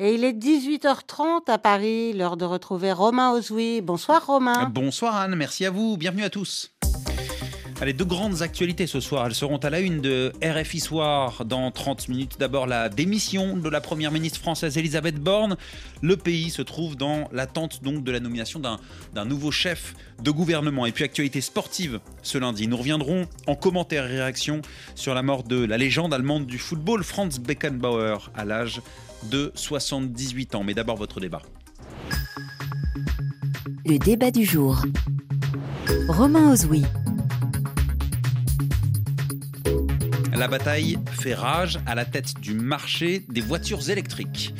Et il est 18h30 à Paris, l'heure de retrouver Romain Ozoui. Bonsoir Romain. Bonsoir Anne, merci à vous, bienvenue à tous. Allez, deux grandes actualités ce soir. Elles seront à la une de RFI Soir dans 30 minutes. D'abord, la démission de la première ministre française Elisabeth Borne. Le pays se trouve dans l'attente donc de la nomination d'un nouveau chef de gouvernement. Et puis, actualité sportive ce lundi. Nous reviendrons en commentaire et réaction sur la mort de la légende allemande du football, Franz Beckenbauer, à l'âge de 78 ans. Mais d'abord, votre débat. Le débat du jour. Romain Ozoui. La bataille fait rage à la tête du marché des voitures électriques.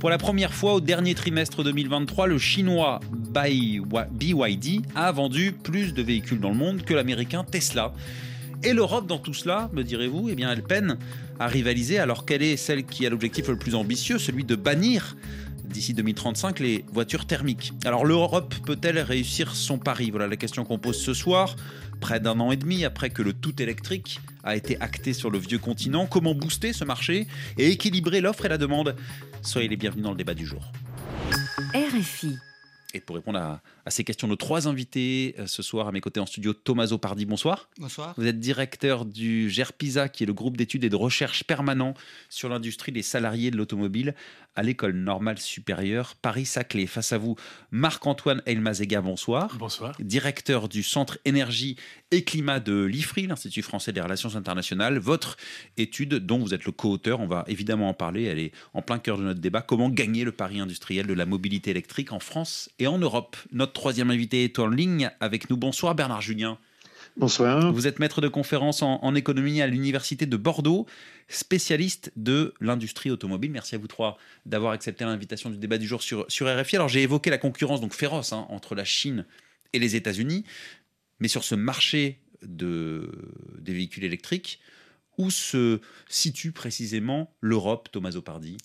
Pour la première fois au dernier trimestre 2023, le chinois BYD a vendu plus de véhicules dans le monde que l'américain Tesla. Et l'Europe dans tout cela, me direz-vous, eh bien elle peine à rivaliser alors qu'elle est celle qui a l'objectif le plus ambitieux, celui de bannir d'ici 2035 les voitures thermiques? Alors l'Europe peut-elle réussir son pari? Voilà la question qu'on pose ce soir, près d'un an et demi après que le tout électrique a été acté sur le vieux continent. Comment booster ce marché et équilibrer l'offre et la demande? Soyez les bienvenus dans le débat du jour. RFI. Et pour répondre à, ces questions, nos trois invités euh, ce soir à mes côtés en studio, Thomas Pardi, bonsoir. Bonsoir. Vous êtes directeur du GERPISA, qui est le groupe d'études et de recherche permanent sur l'industrie des salariés de l'automobile à l'école normale supérieure Paris-Saclay. Face à vous, Marc-Antoine Elmazega, bonsoir. Bonsoir. Directeur du Centre énergie et climat de l'IFRI, l'Institut français des relations internationales. Votre étude, dont vous êtes le co-auteur, on va évidemment en parler, elle est en plein cœur de notre débat. Comment gagner le pari industriel de la mobilité électrique en France et en Europe? Notre troisième invité est en ligne avec nous. Bonsoir Bernard Julien. Bonsoir. Vous êtes maître de conférence en, économie à l'Université de Bordeaux, spécialiste de l'industrie automobile. Merci à vous trois d'avoir accepté l'invitation du débat du jour sur, sur RFI. Alors j'ai évoqué la concurrence donc féroce hein, entre la Chine et les États-Unis, mais sur ce marché de, des véhicules électriques, où se situe précisément l'Europe, Thomas Opardi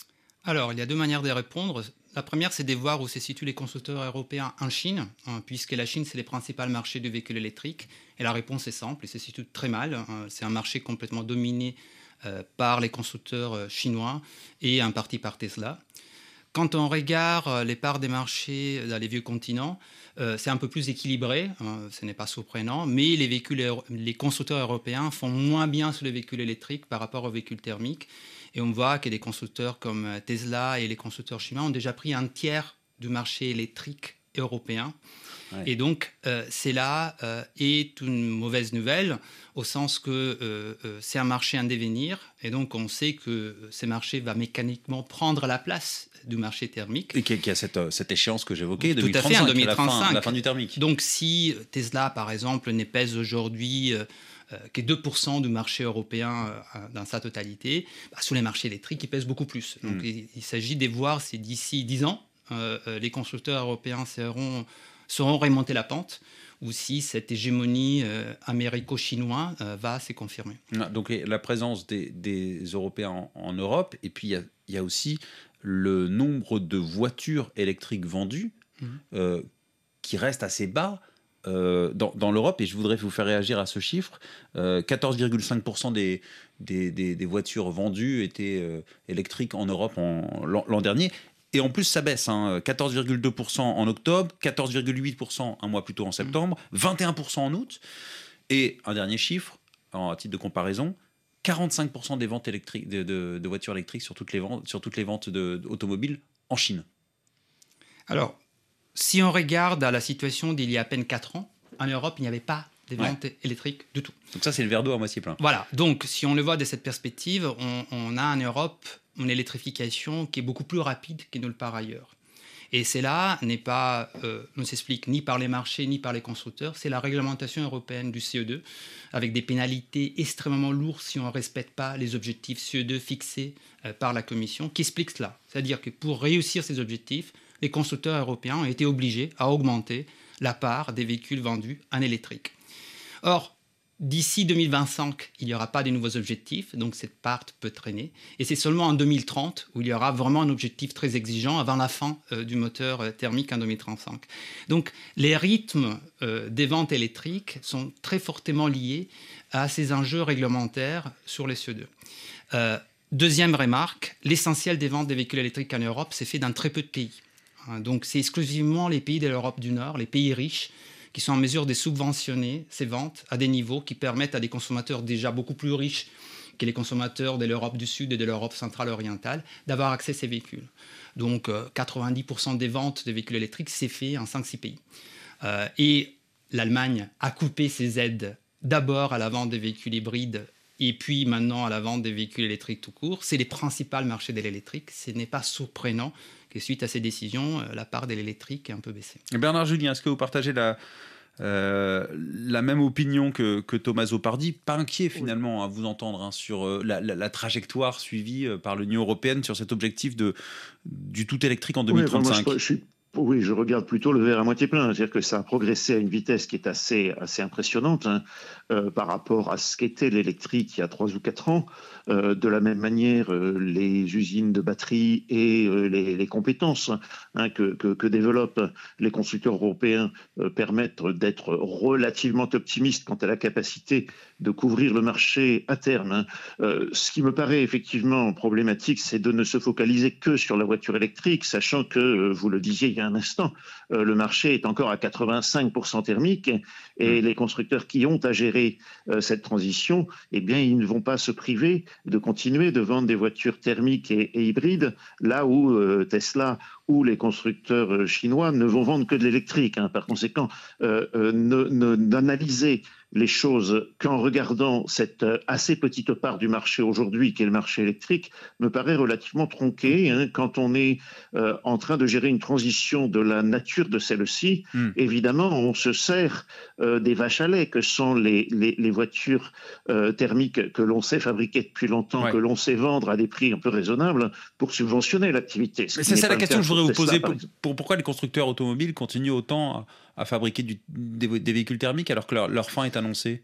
Alors, il y a deux manières de répondre. La première, c'est de voir où se situent les constructeurs européens en Chine, hein, puisque la Chine, c'est le principal marché du véhicule électrique. Et la réponse est simple, il se situe très mal. Hein. C'est un marché complètement dominé euh, par les constructeurs euh, chinois et en partie par Tesla. Quand on regarde euh, les parts des marchés dans les vieux continents, c'est un peu plus équilibré, hein, ce n'est pas surprenant, mais les, les constructeurs européens font moins bien sur les véhicules électriques par rapport aux véhicules thermiques. Et on voit que des constructeurs comme euh, Tesla et les constructeurs chinois ont déjà pris un tiers du marché électrique européen. Et donc, euh, c'est là euh, est une mauvaise nouvelle, au sens que c'est un marché en devenir, et donc on sait que ce marché va mécaniquement prendre la place du marché thermique. Et qui a, cette, cette, échéance que j'évoquais, Tout à fait, en 2035, la fin, du thermique. Donc, si Tesla, par exemple, n'est pèse aujourd'hui euh, qui est 2% du marché européen euh, dans sa totalité, bah, sur les marchés électriques, il pèse beaucoup plus. Donc hmm. il, s'agit de voir si d'ici 10 ans, euh, les constructeurs européens seront, seront remonter la pente ou si cette hégémonie américo-chinoise va se confirmer. Ah, donc la présence des, Européens en, Europe, et puis il y, a aussi le nombre de voitures électriques vendues hmm. qui reste assez bas euh, dans, l'Europe, et je voudrais vous faire réagir à ce chiffre, 14,5% euh, des, des, voitures vendues étaient euh, électriques en Europe l'an dernier. Et en plus, ça baisse, 14,2% hein. en octobre, 14,8% un mois plus tôt en septembre, 21% en août. Et un dernier chiffre, à titre de comparaison, 45% des ventes électriques, de, de, voitures électriques sur toutes les ventes, sur toutes les ventes d'automobiles en Chine. Alors, si on regarde à la situation d'il y a à peine 4 ans, en Europe, il n'y avait pas de ventes électriques du tout. Donc ça, c'est le verre d'eau à moitié plein. Voilà. Donc, si on le voit de cette perspective, on, a en Europe une électrification qui est beaucoup plus rapide que nulle part ailleurs. Et cela n'est pas, euh, ne s'explique ni par les marchés ni par les constructeurs, c'est la réglementation européenne du CO2, avec des pénalités extrêmement lourdes si on ne respecte pas les objectifs CO2 fixés euh, par la Commission, qui explique cela. C'est-à-dire que pour réussir ces objectifs, les constructeurs européens ont été obligés à augmenter la part des véhicules vendus en électrique. Or, d'ici 2025, il n'y aura pas de nouveaux objectifs, donc cette part peut traîner. Et c'est seulement en 2030 où il y aura vraiment un objectif très exigeant avant la fin euh, du moteur euh, thermique en 2035. Donc les rythmes euh, des ventes électriques sont très fortement liés à ces enjeux réglementaires sur les CO2. Deuxième remarque, l'essentiel des ventes des véhicules électriques en Europe, c'est fait dans très peu de pays. Hein, donc c'est exclusivement les pays de l'Europe du Nord, les pays riches, qui sont en mesure de subventionner ces ventes à des niveaux qui permettent à des consommateurs déjà beaucoup plus riches que les consommateurs de l'Europe du Sud et de l'Europe centrale orientale d'avoir accès à ces véhicules. Donc 90% euh, des ventes de véhicules électriques, c'est fait en 5-6 pays. Euh, et l'Allemagne a coupé ses aides d'abord à la vente des véhicules hybrides et puis maintenant à la vente des véhicules électriques tout court. C'est les principaux marchés de l'électrique. Ce n'est pas surprenant que suite à ces décisions, euh, la part de l'électrique ait un peu baissé. Bernard Julien, est-ce que vous partagez la, euh, la même opinion que, que, Thomas Zopardi, pas inquiet finalement à vous entendre hein, sur euh, la, trajectoire suivie par l'Union européenne sur cet objectif de, du tout électrique en 2035. Oui, je regarde plutôt le verre à moitié plein. C'est-à-dire que ça a progressé à une vitesse qui est assez, assez impressionnante hein, euh, par rapport à ce qu'était l'électrique il y a trois ou quatre ans. Euh, de la même manière, euh, les usines de batteries et les, compétences hein, que, que, développent les constructeurs européens permettent d'être relativement optimistes quant à la capacité de couvrir le marché à terme. Hein. ce qui me paraît effectivement problématique, c'est de ne se focaliser que sur la voiture électrique, sachant que, vous le disiez, un instant, euh, le marché est encore à 85% thermique et mm. les constructeurs qui ont à gérer euh, cette transition, eh bien, ils ne vont pas se priver de continuer de vendre des voitures thermiques et, hybrides, là où euh, Tesla ou les constructeurs chinois ne vont vendre que de l'électrique. Hein. Par conséquent, d'analyser les choses qu'en regardant cette euh, assez petite part du marché aujourd'hui, qui est le marché électrique, me paraît relativement tronqué. Hein, quand on est euh, en train de gérer une transition de la nature de celle-ci, hmm. évidemment, on se sert euh, des vaches à lait, que sont les, les, voitures thermiques que l'on sait fabriquer depuis longtemps, que l'on sait vendre à des prix un peu raisonnables pour subventionner l'activité. C'est ça la question que je voudrais vous poser. pour, pourquoi les constructeurs automobiles continuent autant à fabriquer des, véhicules thermiques alors que leur, fin est annoncée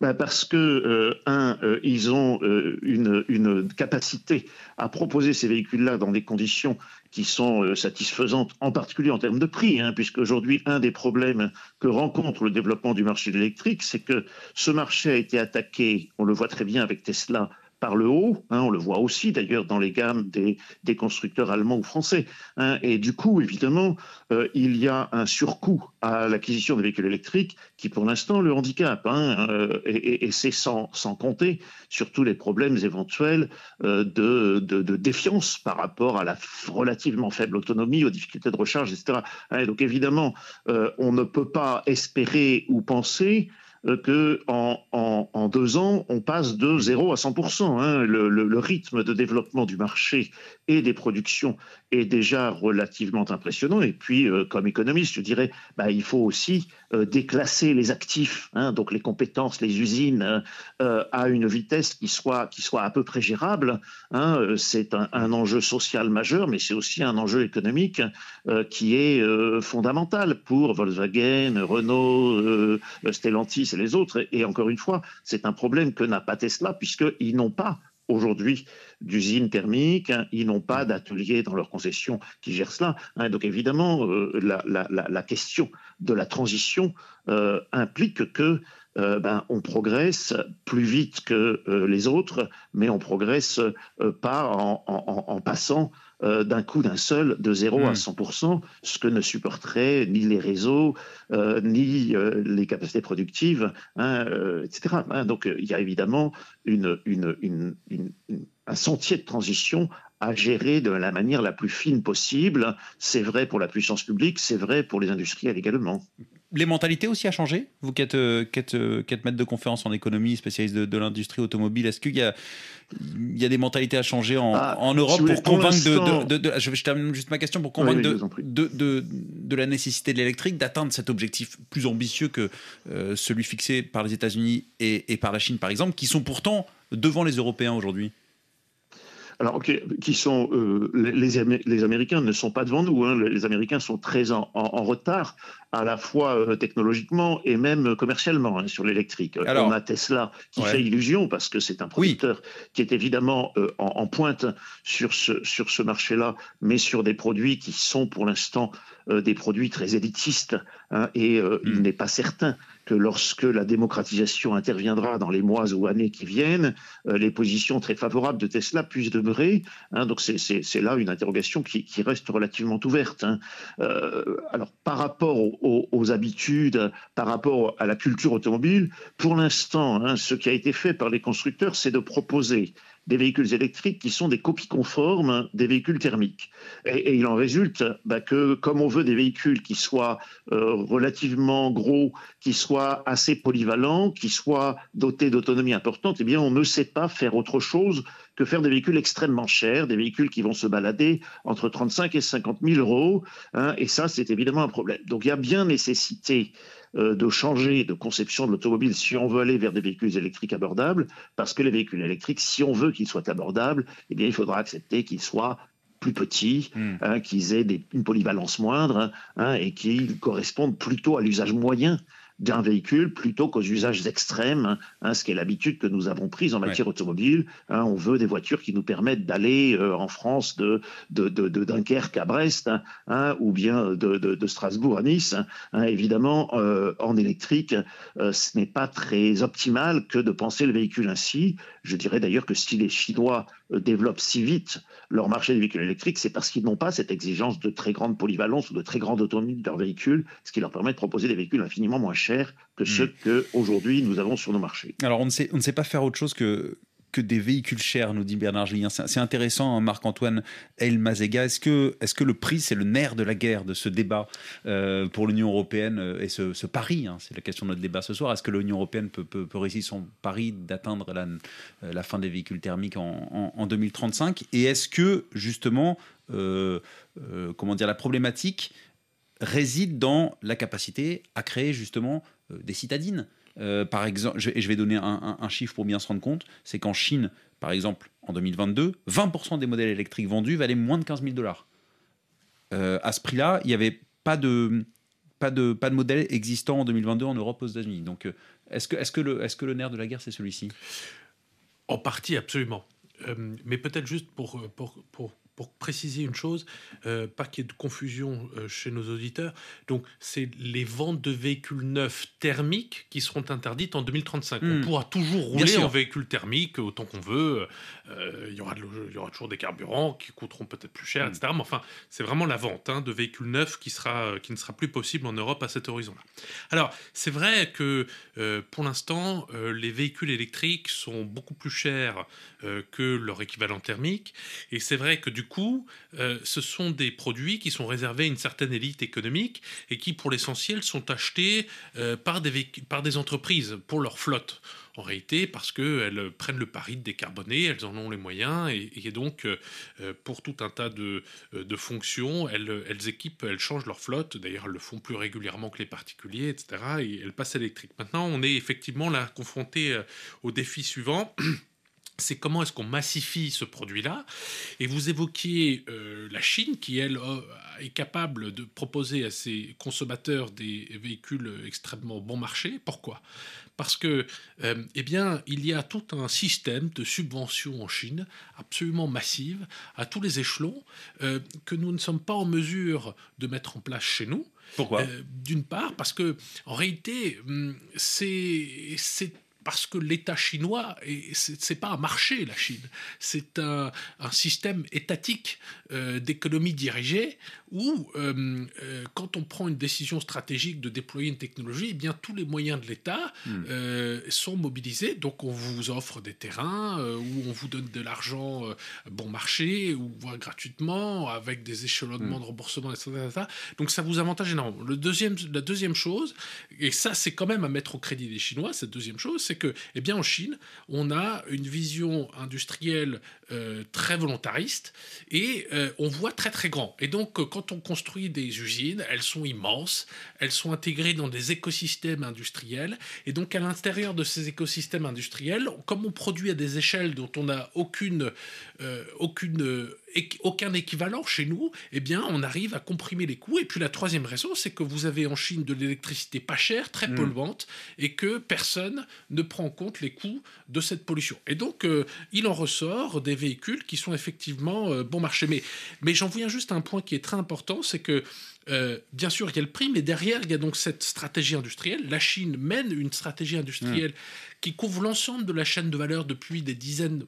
ben parce que, euh, un, euh, ils ont euh, une, capacité à proposer ces véhicules-là dans des conditions qui sont satisfaisantes, en particulier en termes de prix, hein, puisque aujourd'hui, un des problèmes que rencontre le développement du marché de l'électrique, c'est que ce marché a été attaqué, on le voit très bien avec Tesla, par le haut. Hein, on le voit aussi d'ailleurs dans les gammes des, constructeurs allemands ou français. Hein, et du coup, évidemment, euh, il y a un surcoût à l'acquisition des véhicules électriques qui, pour l'instant, le handicap. Hein, euh, et, c'est sans, compter sur tous les problèmes éventuels euh, de, de, défiance par rapport à la relativement faible autonomie, aux difficultés de recharge, etc. donc évidemment, on ne peut pas espérer ou penser euh, que en, deux ans, on passe de 0 à 100%. Hein. Le, le, rythme de développement du marché et des productions est déjà relativement impressionnant. Et puis, euh, comme économiste, je dirais, bah, il faut aussi euh, déclasser les actifs, hein, donc les compétences, les usines, à une vitesse qui soit, qui soit à peu près gérable. Hein. C'est un, un, enjeu social majeur, mais c'est aussi un enjeu économique qui est fondamental pour Volkswagen, Renault, Stellantis et les autres. Et encore une fois, c'est un problème que n'a pas Tesla, puisqu'ils n'ont pas aujourd'hui d'usines thermiques, hein, ils n'ont pas d'atelier dans leur concession qui gèrent cela. Hein. donc évidemment, euh, la, question de la transition euh, implique que euh, ben, on progresse plus vite que les autres, mais on progresse pas en passant euh, d'un coup d'un seul, de 0 à 100%, hmm. ce que ne supporteraient ni les réseaux, euh, ni euh, les capacités productives, hein, etc. Hein, donc il y a évidemment une, un sentier de transition à gérer de la manière la plus fine possible. C'est vrai pour la puissance publique, c'est vrai pour les industriels également les mentalités aussi à changé? Vous qui êtes, euh, euh, maître de conférence en économie, spécialiste de, l'industrie automobile, est-ce qu'il y a, il y a des mentalités à changer en, ah, Europe pour convaincre de, je, termine juste ma question pour convaincre de, de, la nécessité de l'électrique, d'atteindre cet objectif plus ambitieux que euh, celui fixé par les États-Unis et, et par la Chine, par exemple, qui sont pourtant devant les Européens aujourd'hui? Alors, qui sont euh, les, les, Américains ne sont pas devant nous. Hein. Les Américains sont très en, retard, à la fois euh, technologiquement et même commercialement hein, sur l'électrique. On a Tesla qui fait illusion parce que c'est un producteur qui est évidemment euh, en, pointe sur ce sur ce marché-là, mais sur des produits qui sont pour l'instant des produits très élitistes hein, et euh, il Mm. n'est pas certain que lorsque la démocratisation interviendra dans les mois ou années qui viennent, euh, les positions très favorables de Tesla puissent demeurer. hein. donc c'est- c'est c'est là une interrogation qui, qui reste relativement ouverte. hein. Euh, alors par rapport aux, aux- habitudes, par rapport à la culture automobile, pour l'instant, hein, ce qui a été fait par les constructeurs, c'est de proposer des véhicules électriques qui sont des copies conformes des véhicules thermiques. Et, il en résulte bah, que comme on veut des véhicules qui soient euh, relativement gros, qui soient assez polyvalents, qui soient dotés d'autonomie importante, eh bien on ne sait pas faire autre chose que faire des véhicules extrêmement chers, des véhicules qui vont se balader entre 35 et 50 000 euros. hein, et ça, c'est évidemment un problème. Donc il y a bien nécessité de changer de conception de l'automobile si on veut aller vers des véhicules électriques abordables, parce que les véhicules électriques, si on veut qu'ils soient abordables, eh bien, il faudra accepter qu'ils soient plus petits, Mm. hein, qu'ils aient des- une polyvalence moindre hein, hein, et qu'ils correspondent plutôt à l'usage moyen d'un véhicule plutôt qu'aux usages extrêmes, hein, hein, ce qui est l'habitude que nous avons prise en matière automobile. hein. on veut des voitures qui nous permettent d'aller euh, en France de, de, de- de Dunkerque à Brest hein, ou bien de, de- de Strasbourg à Nice. évidemment, euh, en électrique, euh, ce n'est pas très optimal que de penser le véhicule ainsi. Je dirais d'ailleurs que si les Chinois développent si vite leur marché des véhicules électriques, c'est parce qu'ils n'ont pas cette exigence de très grande polyvalence ou de très grande autonomie de leurs véhicules, ce qui leur permet de proposer des véhicules infiniment moins chers que ceux que aujourd'hui nous avons sur nos marchés. Alors, on ne, sait, on ne sait pas faire autre chose que, que des véhicules chers, nous dit Bernard Julien. C'est intéressant, hein, Marc-Antoine El Mazega. Est-ce que, est que le prix, c'est le nerf de la guerre, de ce débat euh, pour l'Union européenne euh, et ce, pari hein, C'est la question de notre débat ce soir. Est-ce que l'Union européenne peut, peut, réussir son pari d'atteindre la, euh, la fin des véhicules thermiques en, en- en 2035 Et est-ce que, justement, comment dire, la problématique réside dans la capacité à créer justement des citadines? Euh, par exemple, je, et je vais donner un, chiffre pour bien se rendre compte, c'est qu'en Chine, par exemple, en 2022, 20% des modèles électriques vendus valaient moins de 15 000 dollars. Euh, à ce prix-là, il n'y avait pas de, pas, de, pas de modèle existant en 2022 en Europe, aux États-Unis. Donc, euh, est-ce que, est que, le, est que le nerf de la guerre, c'est celui-ci? En partie, absolument. Mais peut-être juste pour, pour, pour, pour préciser une chose, euh, pas qu'il y ait de confusion euh, chez nos auditeurs. Donc, c'est les ventes de véhicules neufs thermiques qui seront interdites en 2035. Hmm. On pourra toujours rouler en véhicule thermique autant qu'on veut. Euh, il, y aura de l'eau- il y aura toujours des carburants qui coûteront peut-être plus cher, Hmm. etc. Mais enfin, c'est vraiment la vente hein, de véhicules neufs qui, sera, qui ne sera plus possible en Europe à cet horizon-là. Alors, c'est vrai que pour l'instant, les véhicules électriques sont beaucoup plus chers que leur équivalent thermique. Et c'est vrai que du coup, euh, ce sont des produits qui sont réservés à une certaine élite économique et qui, pour l'essentiel, sont achetés euh, par, des par des entreprises pour leur flotte. En réalité, parce qu'elles prennent le pari de décarboner, elles en ont les moyens, et, donc, euh, pour tout un tas de, fonctions, elles, elles équipent, elles changent leur flotte. D'ailleurs, elles le font plus régulièrement que les particuliers, etc. Et elles passent à l'électrique. Maintenant, on est effectivement là confronté au défi suivant. C'est comment est-ce qu'on massifie ce produit-là Et vous évoquiez euh, la Chine qui, elle, euh, est capable de proposer à ses consommateurs des véhicules extrêmement bon marché. Pourquoi? Parce que, euh, eh bien, il y a tout un système de subventions en Chine absolument massive à tous les échelons que nous ne sommes pas en mesure de mettre en place chez nous. Pourquoi? D'une part, parce que en réalité, hum, c'est parce que l'État chinois, et c'est pas un marché, la Chine, c'est un, un système étatique euh, d'économie dirigée où, euh, euh, quand on prend une décision stratégique de déployer une technologie, eh bien tous les moyens de l'État Hmm. sont mobilisés. Donc on vous offre des terrains où on vous donne de l'argent bon marché ou voire gratuitement avec des échelonnements Hmm. de remboursement, etc., etc. Donc ça vous avantage énormément. Le deuxième, la deuxième chose, et ça c'est quand même à mettre au crédit des Chinois, cette deuxième chose, c'est que, eh bien en Chine, on a une vision industrielle euh, très volontariste et euh, on voit très très grand. Et donc euh, quand on construit des usines, elles sont immenses, elles sont intégrées dans des écosystèmes industriels et donc à l'intérieur de ces écosystèmes industriels, comme on produit à des échelles dont on n'a aucune, aucune, aucun équivalent chez nous, eh bien on arrive à comprimer les coûts. Et puis la troisième raison, c'est que vous avez en Chine de l'électricité pas chère, très Mm. polluante, et que personne ne prend en compte les coûts de cette pollution. Et donc, il en ressort des véhicules qui sont effectivement bon marché. Mais, mais j'en viens juste à un point qui est très important, c'est que bien sûr, il y a le prix, mais derrière, il y a donc cette stratégie industrielle. La Chine mène une stratégie industrielle mmh. qui couvre l'ensemble de la chaîne de valeur depuis des dizaines,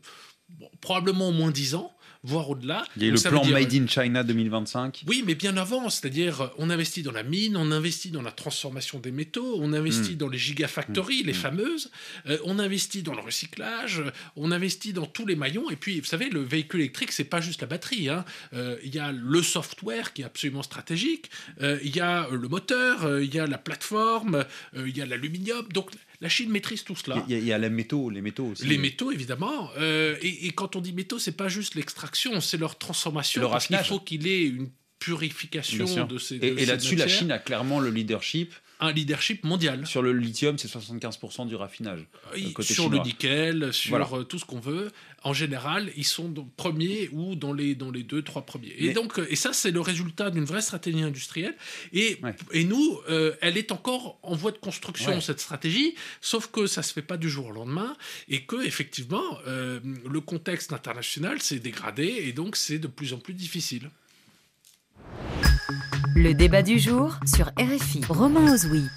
probablement au moins dix ans voire au-delà. Il y a le plan Made in China 2025. Oui, mais bien avant, c'est-à-dire on investit dans la mine, on investit dans la transformation des métaux, on investit hmm. dans les gigafactories, les hmm. fameuses, euh, on investit dans le recyclage, on investit dans tous les maillons. Et puis, vous savez, le véhicule électrique, c'est pas juste la batterie. Hein. Euh, il y a le software qui est absolument stratégique, euh, il y a le moteur, il y a la plateforme, il y a l'aluminium. Donc la Chine maîtrise tout cela. Il y, a, les métaux, les métaux aussi. Les métaux, évidemment. Euh, et, quand on dit métaux, c'est pas juste l'extraction, c'est leur transformation. parce qu'il faut qu'il ait une purification de ces. et, et là-dessus, la Chine a clairement le leadership un leadership mondial. Sur le lithium, c'est 75% du raffinage. Euh, sur le nickel, sur euh, tout ce qu'on veut. En général, ils sont premiers ou dans les, dans les deux, trois premiers. Et, donc, euh, et ça, c'est le résultat d'une vraie stratégie industrielle. Et, et nous, elle est encore en voie de construction, cette stratégie, sauf que ça ne se fait pas du jour au lendemain et que, effectivement, le contexte international s'est dégradé et donc c'est de plus en plus difficile. Le débat du jour sur RFI. Romain Ozoui.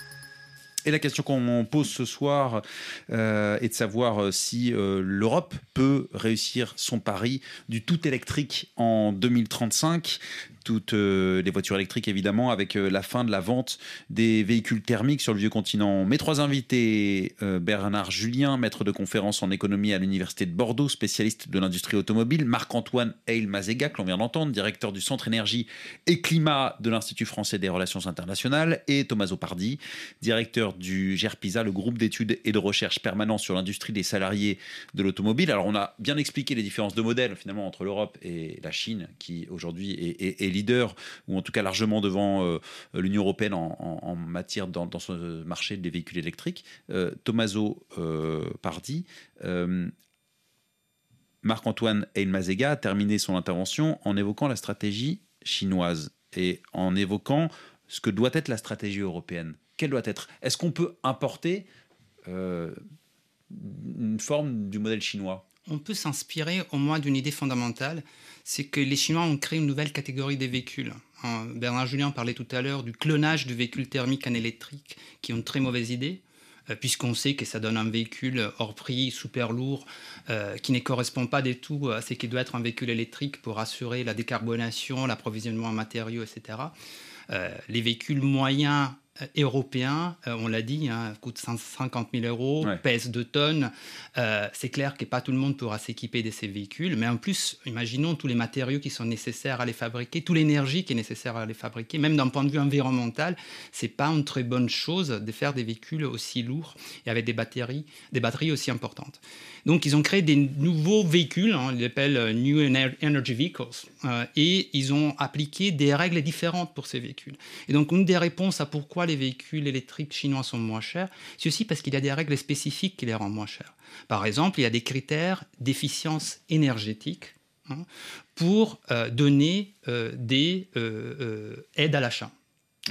Et la question qu'on pose ce soir euh, est de savoir euh, si euh, l'Europe peut réussir son pari du tout électrique en 2035 toutes les voitures électriques évidemment, avec la fin de la vente des véhicules thermiques sur le vieux continent. Mes trois invités, Bernard Julien, maître de conférence en économie à l'Université de Bordeaux, spécialiste de l'industrie automobile, Marc-Antoine Eil-Mazega, que l'on vient d'entendre, directeur du Centre énergie et climat de l'Institut français des relations internationales, et Thomas Pardi, directeur du GERPISA, le groupe d'études et de recherche permanent sur l'industrie des salariés de l'automobile. Alors on a bien expliqué les différences de modèles finalement entre l'Europe et la Chine, qui aujourd'hui est, leader, ou en tout cas largement devant euh, l'Union européenne en, matière dans, ce marché des véhicules électriques. Euh, Tommaso euh, Pardi, Marc-Antoine Eilmazega a terminé son intervention en évoquant la stratégie chinoise et en évoquant ce que doit être la stratégie européenne quelle doit être Est-ce qu'on peut importer euh, une forme du modèle chinois? On peut s'inspirer au moins d'une idée fondamentale, c'est que les Chinois ont créé une nouvelle catégorie des véhicules. Bernard Julien parlait tout à l'heure du clonage de véhicules thermiques en électrique, qui ont une très mauvaise idée euh, puisqu'on sait que ça donne un véhicule hors prix, super lourd, euh, qui ne correspond pas du tout à ce qui doit être un véhicule électrique pour assurer la décarbonation, l'approvisionnement en matériaux, etc. les véhicules moyens euh, européen, euh, on l'a dit, hein, coûte 150 000 euros, pèse 2 tonnes. Euh, c'est clair que pas tout le monde pourra s'équiper de ces véhicules, mais en plus, imaginons tous les matériaux qui sont nécessaires à les fabriquer, toute l'énergie qui est nécessaire à les fabriquer, même d'un point de vue environnemental, c'est pas une très bonne chose de faire des véhicules aussi lourds et avec des batteries, des batteries aussi importantes. Donc, ils ont créé des nouveaux véhicules, hein, ils les appellent euh, New Energy Vehicles, euh, et ils ont appliqué des règles différentes pour ces véhicules. Et donc, une des réponses à pourquoi les véhicules électriques chinois sont moins chers, c'est aussi parce qu'il y a des règles spécifiques qui les rendent moins chers. Par exemple, il y a des critères d'efficience énergétique hein, pour euh, donner des aides à l'achat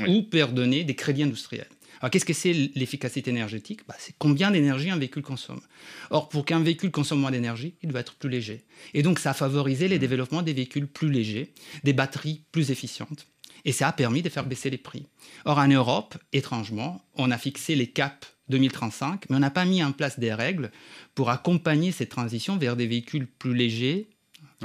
ou pour donner des crédits industriels. Alors qu'est-ce que c'est l'efficacité énergétique? Bah, C'est combien d'énergie un véhicule consomme. Or, pour qu'un véhicule consomme moins d'énergie, il doit être plus léger. Et donc, ça a favorisé les développements des véhicules plus légers, des batteries plus efficientes. Et ça a permis de faire baisser les prix. Or, en Europe, étrangement, on a fixé les caps 2035, mais on n'a pas mis en place des règles pour accompagner cette transition vers des véhicules plus légers,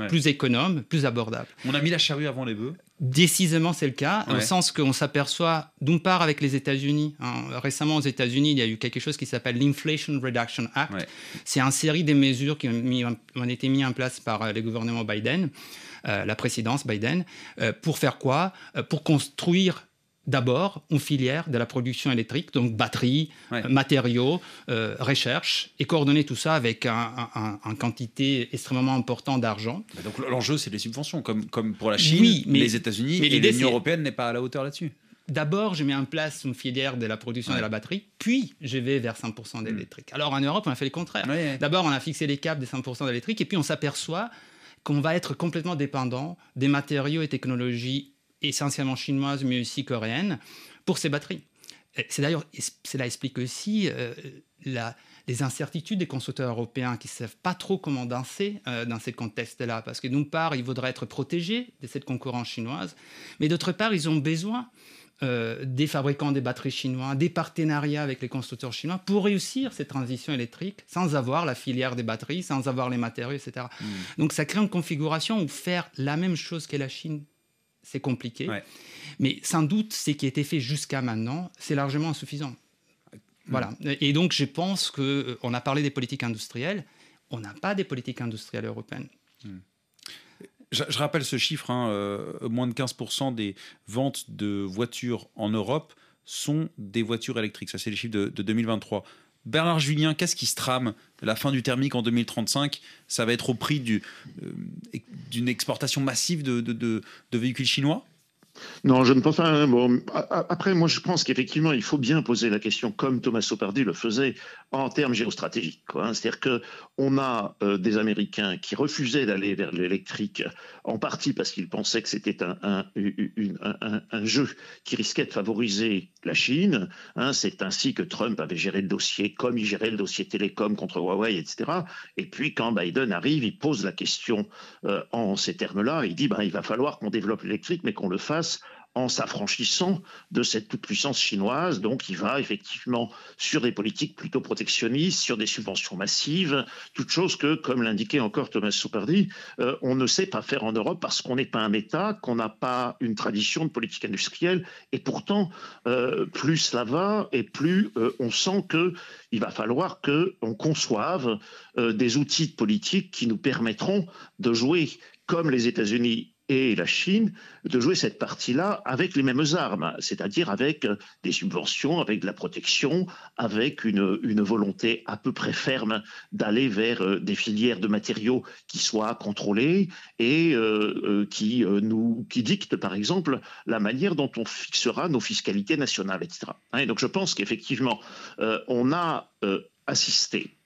plus économes, plus abordables. On a mis la charrue avant les bœufs Décisément, c'est le cas, dans le sens qu'on s'aperçoit, d'une part avec les États-Unis, hein, récemment aux États-Unis, il y a eu quelque chose qui s'appelle l'Inflation Reduction Act. C'est une série de mesures qui ont, été mises en place par euh, le gouvernement Biden, la présidence Biden, euh, pour faire quoi? Pour construire d'abord une filière de la production électrique, donc batterie, matériaux, euh, recherche, et coordonner tout ça avec une quantité extrêmement importante d'argent. Donc l'enjeu, c'est les subventions, comme, comme pour la Chine, les États-Unis, et l'Union européenne n'est pas à la hauteur là-dessus. D'abord, je mets en place une filière de la production de la batterie, puis je vais vers 100% d'électrique. Alors en Europe, on a fait le contraire. D'abord, on a fixé les caps des 100% d'électrique, et puis on s'aperçoit qu'on va être complètement dépendant des matériaux et technologies essentiellement chinoise, mais aussi coréenne, pour ces batteries. C'est d'ailleurs, cela explique aussi euh, la, des incertitudes des constructeurs européens qui ne savent pas trop comment danser dans ces contextes-là. Parce que d'une part, ils voudraient être protégés de cette concurrence chinoise, mais d'autre part, ils ont besoin euh, des fabricants des batteries chinois, des partenariats avec les constructeurs chinois pour réussir cette transition électrique sans avoir la filière des batteries, sans avoir les matériaux, etc. Hmm. Donc ça crée une configuration où faire la même chose que la Chine, c'est compliqué. Mais sans doute, ce qui a été fait jusqu'à maintenant, c'est largement insuffisant. Hmm. Voilà. Et donc je pense qu'on euh, a parlé des politiques industrielles, on n'a pas des politiques industrielles européennes. Hmm. Je, rappelle ce chiffre, hein, euh, moins de 15% des ventes de voitures en Europe sont des voitures électriques. Ça, c'est les chiffres de, 2023. Bernard Julien, qu'est-ce qui se trame La fin du thermique en 2035, ça va être au prix euh, d'une exportation massive de véhicules chinois? Non, je ne pense pas. Après, moi, je pense qu'effectivement, il faut bien poser la question, comme Thomas Sopardi le faisait, en termes géostratégiques. Hein. C'est-à-dire qu'on a euh, des Américains qui refusaient d'aller vers l'électrique, en partie parce qu'ils pensaient que c'était un, jeu qui risquait de favoriser la Chine. Hein. C'est ainsi que Trump avait géré le dossier, comme il gérait le dossier télécom contre Huawei, etc. Et puis, quand Biden arrive, il pose la question euh, en ces termes-là. Il dit ben, il va falloir qu'on développe l'électrique, mais qu'on le fasse en s'affranchissant de cette toute-puissance chinoise. Donc, il va effectivement sur des politiques plutôt protectionnistes, sur des subventions massives, toutes choses que, comme l'indiquait encore Thomas Soupardi, euh, on ne sait pas faire en Europe parce qu'on n'est pas un État, qu'on n'a pas une tradition de politique industrielle. Et pourtant, euh, plus cela va et plus euh, on sent qu'il va falloir qu'on conçoive des outils de politique qui nous permettront de jouer comme les États-Unis et la Chine de jouer cette partie-là avec les mêmes armes, c'est-à-dire avec euh, des subventions, avec de la protection, avec une, volonté à peu près ferme d'aller vers euh, des filières de matériaux qui soient contrôlées et euh, qui nous dictent par exemple la manière dont on fixera nos fiscalités nationales, etc. Hein, et donc je pense qu'effectivement on a assisté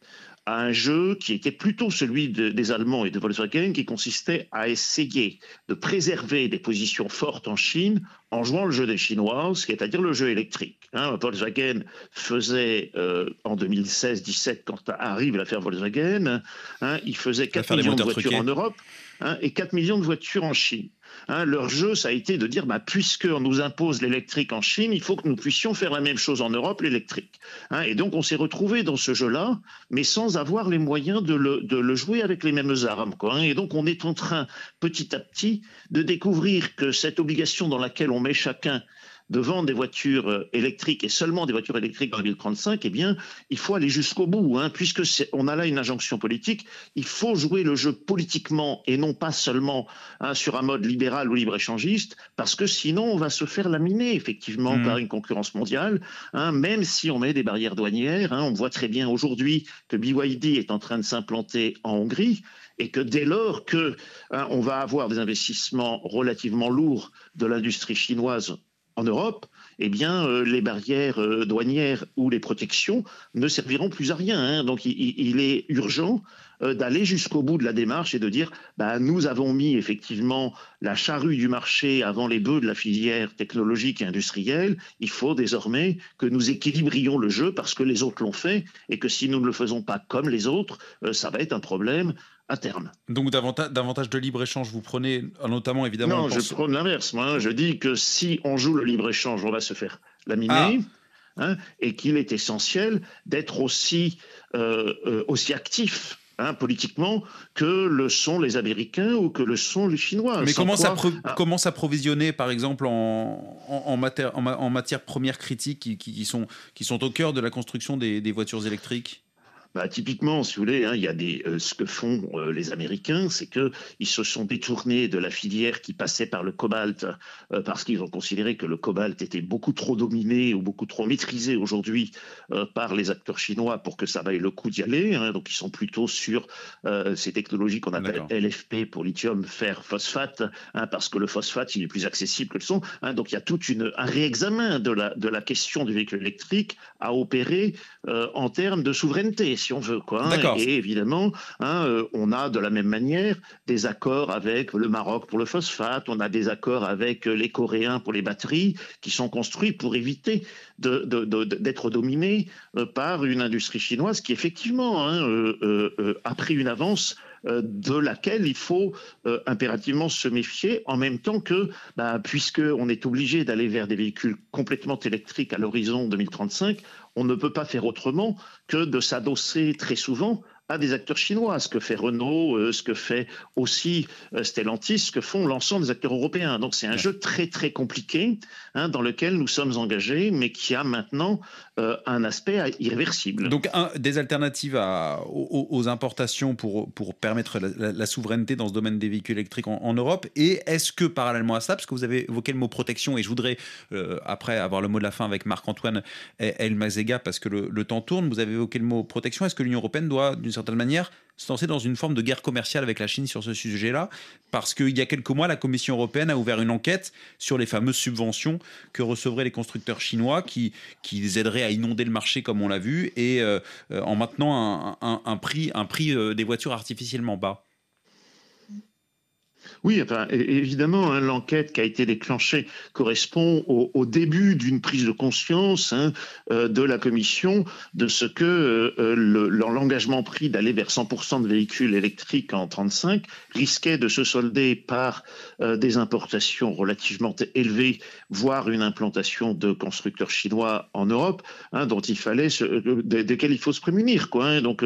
à un jeu qui était plutôt celui des Allemands et de Volkswagen, qui consistait à essayer de préserver des positions fortes en Chine en jouant le jeu des Chinois, c'est-à-dire le jeu électrique. Hein. Volkswagen faisait euh, en 2016-17, quand arrive l'affaire Volkswagen, hein, il faisait 4 millions de voitures en Europe hein, et 4 millions de voitures en Chine. Hein, leur jeu, ça a été de dire, bah, puisqu'on nous impose l'électrique en Chine, il faut que nous puissions faire la même chose en Europe, l'électrique. Hein, et donc, on s'est retrouvé dans ce jeu-là, mais sans avoir les moyens de le, jouer avec les mêmes armes. Hein. et donc, on est en train, petit à petit, de découvrir que cette obligation dans laquelle on met chacun de vendre des voitures euh, électriques et seulement des voitures électriques en 2035, eh bien, il faut aller jusqu'au bout. Hein, puisque on a là une injonction politique, il faut jouer le jeu politiquement et non pas seulement hein, sur un mode libéral ou libre-échangiste, parce que sinon, on va se faire laminer effectivement mmh. par une concurrence mondiale, hein, même si on met des barrières douanières. on voit très bien aujourd'hui que BYD est en train de s'implanter en Hongrie et que dès lors que on va avoir des investissements relativement lourds de l'industrie chinoise en Europe, eh bien, euh, les barrières euh, douanières ou les protections ne serviront plus à rien. Hein. Donc, il, est urgent d'aller jusqu'au bout de la démarche et de dire bah, nous avons mis effectivement la charrue du marché avant les bœufs de la filière technologique et industrielle. Il faut désormais que nous équilibrions le jeu parce que les autres l'ont fait et que si nous ne le faisons pas comme les autres, ça va être un problème terme. Donc davantage, de libre-échange, vous prenez notamment évidemment... Non, je prends l'inverse. Moi, je dis que si on joue le libre-échange, on va se faire laminer. Ah. Hein, et qu'il est essentiel d'être aussi, euh, euh, aussi actif Hein, politiquement que le sont les Américains ou que le sont les Chinois. Mais comment, ah. comment s'approvisionner, par exemple, en, en, matière, en, matière première critique qui, sont, qui sont au cœur de la construction des voitures électriques? Bah, typiquement, si vous voulez, hein, il y a des, euh, ce que font euh, les Américains, c'est qu'ils se sont détournés de la filière qui passait par le cobalt euh, parce qu'ils ont considéré que le cobalt était beaucoup trop dominé ou beaucoup trop maîtrisé aujourd'hui par les acteurs chinois pour que ça vaille le coup d'y aller. Hein. donc, ils sont plutôt sur ces technologies qu'on appelle LFP pour lithium, fer, phosphate, hein, parce que le phosphate, il est plus accessible que le son. donc, il y a tout une, un réexamen de la, de la question du véhicule électrique à opérer en termes de souveraineté si on veut. Quoi, hein. Et évidemment, hein, euh, on a de la même manière des accords avec le Maroc pour le phosphate, on a des accords avec les Coréens pour les batteries, qui sont construits pour éviter d'être dominés par une industrie chinoise qui effectivement hein, a pris une avance euh, de laquelle il faut euh, impérativement se méfier, en même temps que, bah, puisqu'on est obligé d'aller vers des véhicules complètement électriques à l'horizon 2035, on ne peut pas faire autrement que de s'adosser très souvent à des acteurs chinois, ce que fait Renault, euh, ce que fait aussi euh, Stellantis, ce que font l'ensemble des acteurs européens. Donc c'est un jeu très très compliqué hein, dans lequel nous sommes engagés, mais qui a maintenant euh, un aspect irréversible. Donc des alternatives aux, importations pour, pour permettre la, souveraineté dans ce domaine des véhicules électriques en, Europe. Et est-ce que parallèlement à ça, parce que vous avez évoqué le mot protection, et je voudrais après avoir le mot de la fin avec Marc-Antoine Elmazega, parce que le, temps tourne, vous avez évoqué le mot protection, est-ce que l'Union européenne doit d'une certaine manière, se dans une forme de guerre commerciale avec la Chine sur ce sujet-là, parce qu'il y a quelques mois, la Commission européenne a ouvert une enquête sur les fameuses subventions que recevraient les constructeurs chinois, qui, qui les aideraient à inonder le marché, comme on l'a vu, et euh, euh, en maintenant un, prix, un prix euh, des voitures artificiellement bas. Oui, évidemment, hein, l'enquête qui a été déclenchée correspond au, début d'une prise de conscience hein, euh, de la Commission de ce que euh, euh, l'engagement pris d'aller vers 100% de véhicules électriques en 35 risquait de se solder par des importations relativement élevées, voire une implantation de constructeurs chinois en Europe, hein, dont il fallait, desquels il faut se prémunir. Quoi, Donc,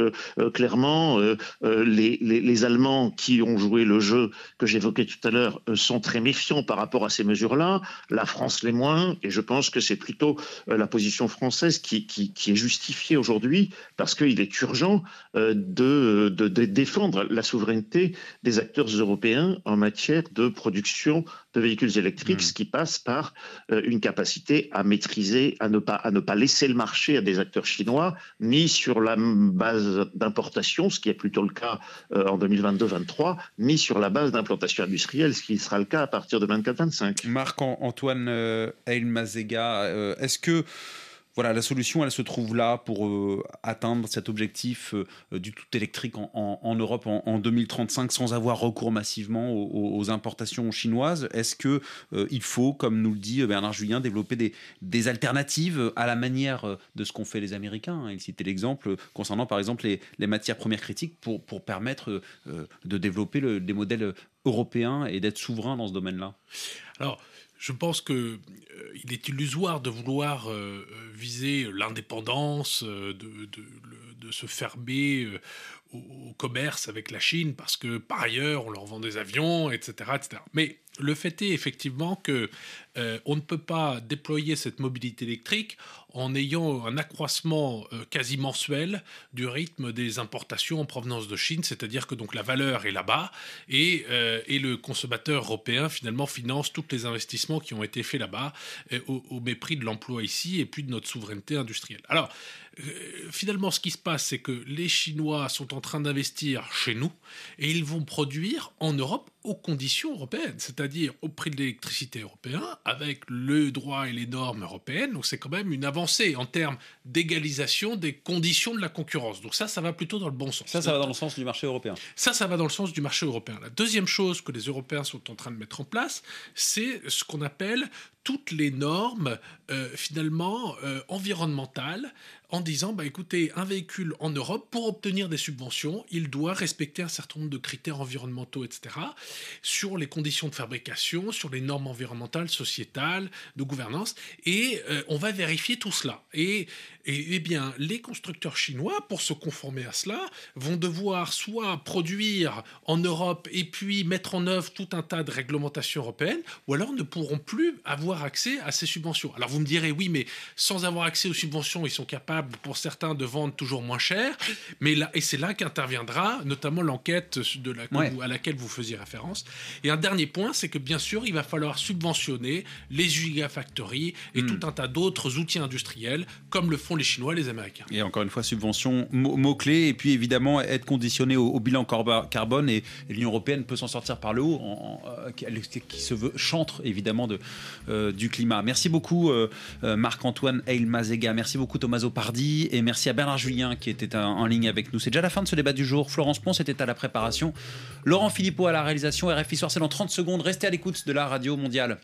clairement, les, les, Allemands qui ont joué le jeu que j'ai évoqués tout à l'heure euh, sont très méfiants par rapport à ces mesures-là, la France les moins, et je pense que c'est plutôt euh, la position française qui, est justifiée aujourd'hui parce qu'il est urgent euh, de, défendre la souveraineté des acteurs européens en matière de production de véhicules électriques, hmm. ce qui passe par une capacité à maîtriser, à ne, pas, à ne pas laisser le marché à des acteurs chinois, ni sur la base d'importation, ce qui est plutôt le cas en 2022-2023, ni sur la base d'implantation industrielle, ce qui sera le cas à partir de 24-25. Marc-Antoine euh, Eilmazega, euh, est-ce que voilà, la solution, elle se trouve là pour euh, atteindre cet objectif du tout électrique en, Europe en, 2035 sans avoir recours massivement aux, importations chinoises. Est-ce que il faut, comme nous le dit Bernard Julien, développer des, alternatives à la manière de ce qu'ont fait les Américains Il citait l'exemple concernant par exemple les, matières premières critiques pour, permettre de développer des modèles européen et d'être souverain dans ce domaine-là Alors, je pense qu'il euh, est illusoire de vouloir euh, viser l'indépendance, euh, de, se fermer au, commerce avec la Chine parce que par ailleurs on leur vend des avions, etc. etc. le fait est effectivement que on ne peut pas déployer cette mobilité électrique en ayant un accroissement euh, quasi mensuel du rythme des importations en provenance de Chine, c'est-à-dire que donc la valeur est là-bas et, euh, et, le consommateur européen finalement finance tous les investissements qui ont été faits là-bas euh, au, mépris de l'emploi ici et puis de notre souveraineté industrielle. Alors finalement ce qui se passe c'est que les Chinois sont en train d'investir chez nous et ils vont produire en Europe aux conditions européennes, c'est-à-dire au prix de l'électricité européen avec le droit et les normes européennes. Donc c'est quand même une avancée en termes d'égalisation des conditions de la concurrence. Donc ça, ça va plutôt dans le bon sens. Ça, ça va dans le sens du marché européen. Ça, ça va dans le sens du marché européen. La deuxième chose que les Européens sont en train de mettre en place, c'est ce qu'on appelle toutes les normes euh, finalement euh, environnementales en disant bah écoutez un véhicule en Europe pour obtenir des subventions il doit respecter un certain nombre de critères environnementaux etc sur les conditions de fabrication sur les normes environnementales sociétales de gouvernance et euh, on va vérifier tout cela. Et et, eh bien, les constructeurs chinois, pour se conformer à cela, vont devoir soit produire en Europe et puis mettre en œuvre tout un tas de réglementations européennes, ou alors ne pourront plus avoir accès à ces subventions. Alors vous me direz, oui, mais sans avoir accès aux subventions, ils sont capables, pour certains, de vendre toujours moins cher. Mais là, et c'est là qu'interviendra notamment l'enquête de la, à laquelle vous faisiez référence. Et un dernier point, c'est que bien sûr, il va falloir subventionner les gigafactories et Mm. tout un tas d'autres outils industriels, comme le font les Chinois et les Américains. Et encore une fois, subvention, mot- mot-clé, et puis évidemment être conditionné au, au bilan carbone, et, et l'Union européenne peut s'en sortir par le haut, en- en, euh, qui se veut chantre évidemment de, euh, du climat. Merci beaucoup euh, euh, Marc-Antoine Eilmazega, merci beaucoup Tommaso Pardi, et merci à Bernard Julien qui était en, ligne avec nous. C'est déjà la fin de ce débat du jour. Florence Ponce était à la préparation, Laurent Philippot à la réalisation, RFI Soir, c'est dans 30 secondes. Restez à l'écoute de la radio mondiale.